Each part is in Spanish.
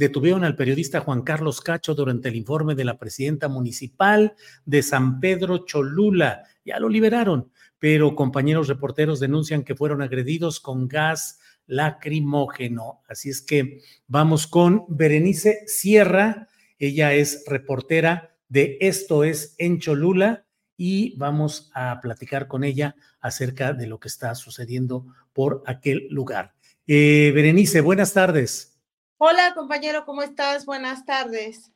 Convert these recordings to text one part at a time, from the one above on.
Detuvieron al periodista Juan Carlos Cacho durante el informe de la presidenta municipal de San Pedro Cholula. Ya lo liberaron, pero compañeros reporteros denuncian que fueron agredidos con gas lacrimógeno. Así es que vamos con Berenice Sierra. Ella es reportera de Esto es en Cholula y vamos a platicar con ella acerca de lo que está sucediendo por aquel lugar. Eh, Berenice, buenas tardes. Hola, compañero, ¿cómo estás? Buenas tardes.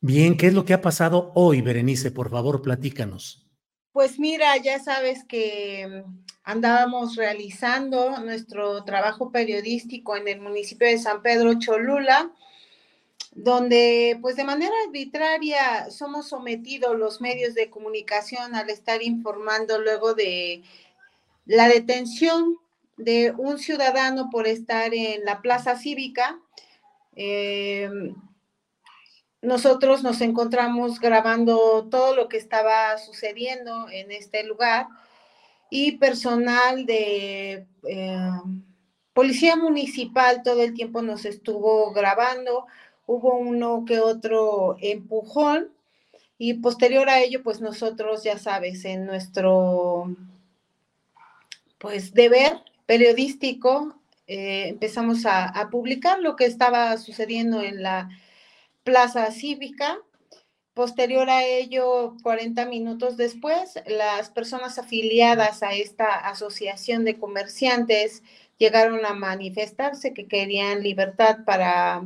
Bien, ¿qué es lo que ha pasado hoy, Berenice? Por favor, platícanos. Pues mira, ya sabes que mm, andábamos realizando nuestro trabajo periodístico en el municipio de San Pedro Cholula, donde pues de manera arbitraria somos sometidos los medios de comunicación al estar informando luego de la detención de un ciudadano por estar en la plaza cívica eh, nosotros nos encontramos grabando todo lo que estaba sucediendo en este lugar y personal de eh, policía municipal todo el tiempo nos estuvo grabando. Hubo uno que otro empujón y posterior a ello, pues nosotros, ya sabes, en nuestro pues deber periodístico eh, empezamos a, publicar lo que estaba sucediendo en la plaza cívica. Posterior a ello, 40 minutos después, las personas afiliadas a esta asociación de comerciantes llegaron a manifestarse que querían libertad para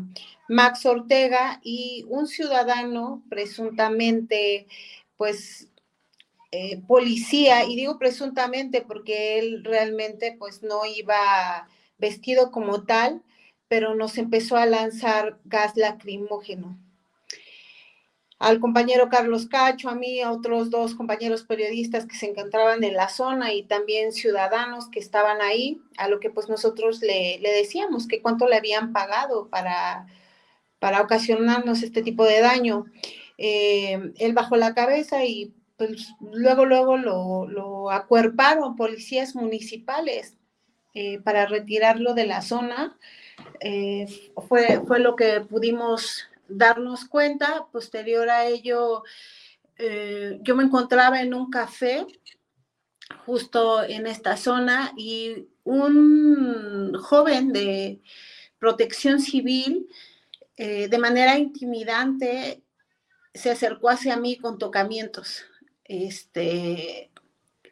Max Ortega y un ciudadano presuntamente, pues, eh, policía, y digo presuntamente porque él realmente, pues, no iba vestido como tal, pero nos empezó a lanzar gas lacrimógeno. Al compañero Carlos Cacho, a mí, a otros dos compañeros periodistas que se encontraban en la zona y también ciudadanos que estaban ahí, a lo que pues nosotros le, decíamos que cuánto le habían pagado para, para ocasionarnos este tipo de daño. Eh, él bajó la cabeza y pues luego, luego lo, lo acuerparon policías municipales eh, para retirarlo de la zona. Eh, fue, fue lo que pudimos darnos cuenta. Posterior a ello, eh, yo me encontraba en un café justo en esta zona y un joven de protección civil, de manera intimidante, se acercó hacia mí con tocamientos. Este,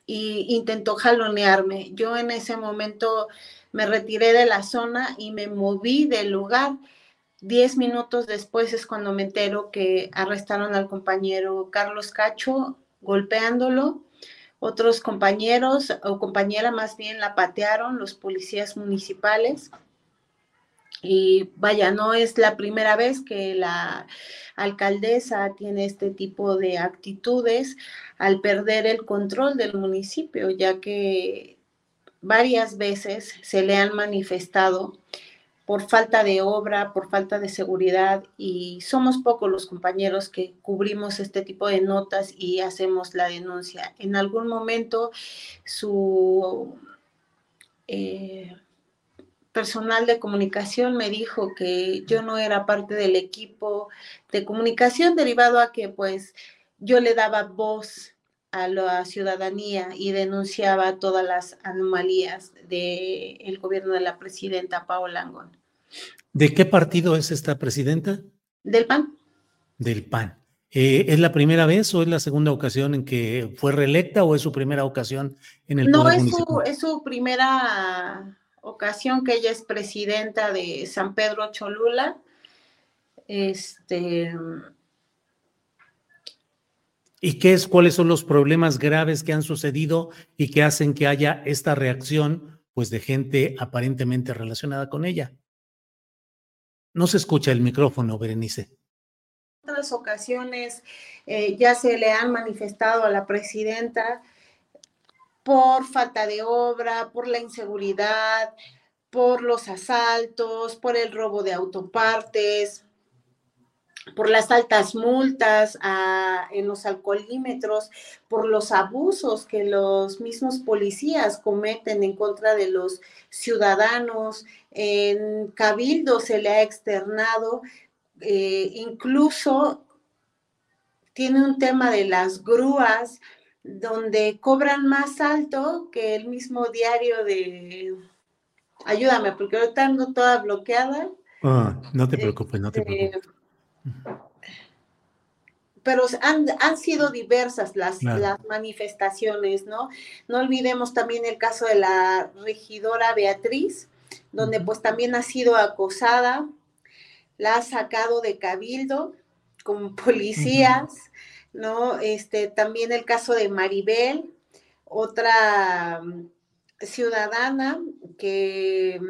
y intentó jalonearme. Yo en ese momento me retiré de la zona y me moví del lugar. Diez minutos después es cuando me entero que arrestaron al compañero Carlos Cacho golpeándolo. Otros compañeros o compañera más bien la patearon, los policías municipales. Y vaya, no es la primera vez que la alcaldesa tiene este tipo de actitudes al perder el control del municipio, ya que varias veces se le han manifestado por falta de obra, por falta de seguridad y somos pocos los compañeros que cubrimos este tipo de notas y hacemos la denuncia. En algún momento su... Eh, personal de comunicación me dijo que yo no era parte del equipo de comunicación derivado a que pues yo le daba voz a la ciudadanía y denunciaba todas las anomalías del gobierno de la presidenta Paola Angón. ¿De qué partido es esta presidenta? Del PAN. Del PAN. Eh, ¿Es la primera vez o es la segunda ocasión en que fue reelecta o es su primera ocasión en el No, es su, es su primera ocasión que ella es presidenta de San Pedro Cholula. Este, ¿Y qué es, cuáles son los problemas graves que han sucedido y que hacen que haya esta reacción, pues, de gente aparentemente relacionada con ella? No se escucha el micrófono, Berenice. En otras ocasiones eh, ya se le han manifestado a la presidenta por falta de obra, por la inseguridad, por los asaltos, por el robo de autopartes, por las altas multas en los alcoholímetros, por los abusos que los mismos policías cometen en contra de los ciudadanos. En Cabildo se le ha externado, eh, incluso tiene un tema de las grúas, donde cobran más alto que el mismo diario de... Ayúdame, porque ahorita ando toda bloqueada. Ah, no te preocupes, no te este, preocupes pero han, sido diversas las, las, manifestaciones, ¿no? No olvidemos también el caso de la regidora Beatriz, donde pues también ha sido acosada, la ha sacado de cabildo con policías, ¿no? Este, también el caso de Maribel, otra mm, ciudadana que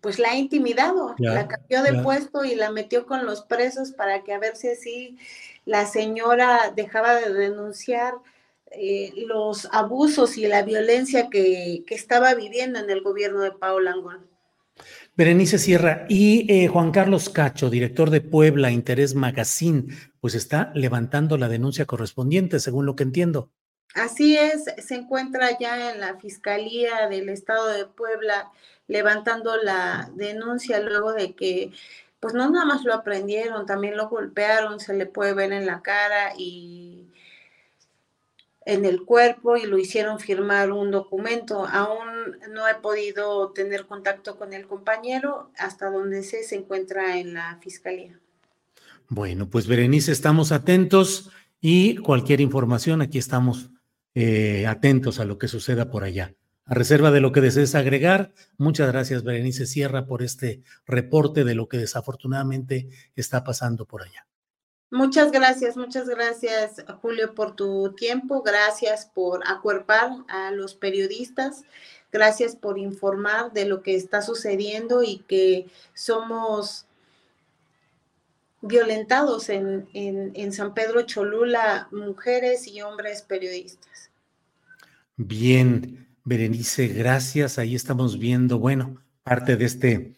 pues la ha intimidado, la cambió de puesto y la metió con los presos para que a ver si así la señora dejaba de denunciar eh, los abusos y la violencia que, estaba viviendo en el gobierno de Paul Angón. Berenice Sierra y eh, Juan Carlos Cacho, director de Puebla Interés Magazine, pues está levantando la denuncia correspondiente, según lo que entiendo. Así es, se encuentra ya en la Fiscalía del Estado de Puebla levantando la denuncia luego de que, pues no nada más lo aprendieron, también lo golpearon, se le puede ver en la cara y en el cuerpo y lo hicieron firmar un documento. Aún no he podido tener contacto con el compañero hasta donde sé se encuentra en la fiscalía. Bueno, pues Berenice, estamos atentos y cualquier información, aquí estamos eh, atentos a lo que suceda por allá. A reserva de lo que desees agregar, muchas gracias Berenice Sierra por este reporte de lo que desafortunadamente está pasando por allá. Muchas gracias, muchas gracias Julio por tu tiempo, gracias por acuerpar a los periodistas, gracias por informar de lo que está sucediendo y que somos violentados en, en, en San Pedro Cholula, mujeres y hombres periodistas. Bien, Berenice, gracias. Ahí estamos viendo, bueno, parte de este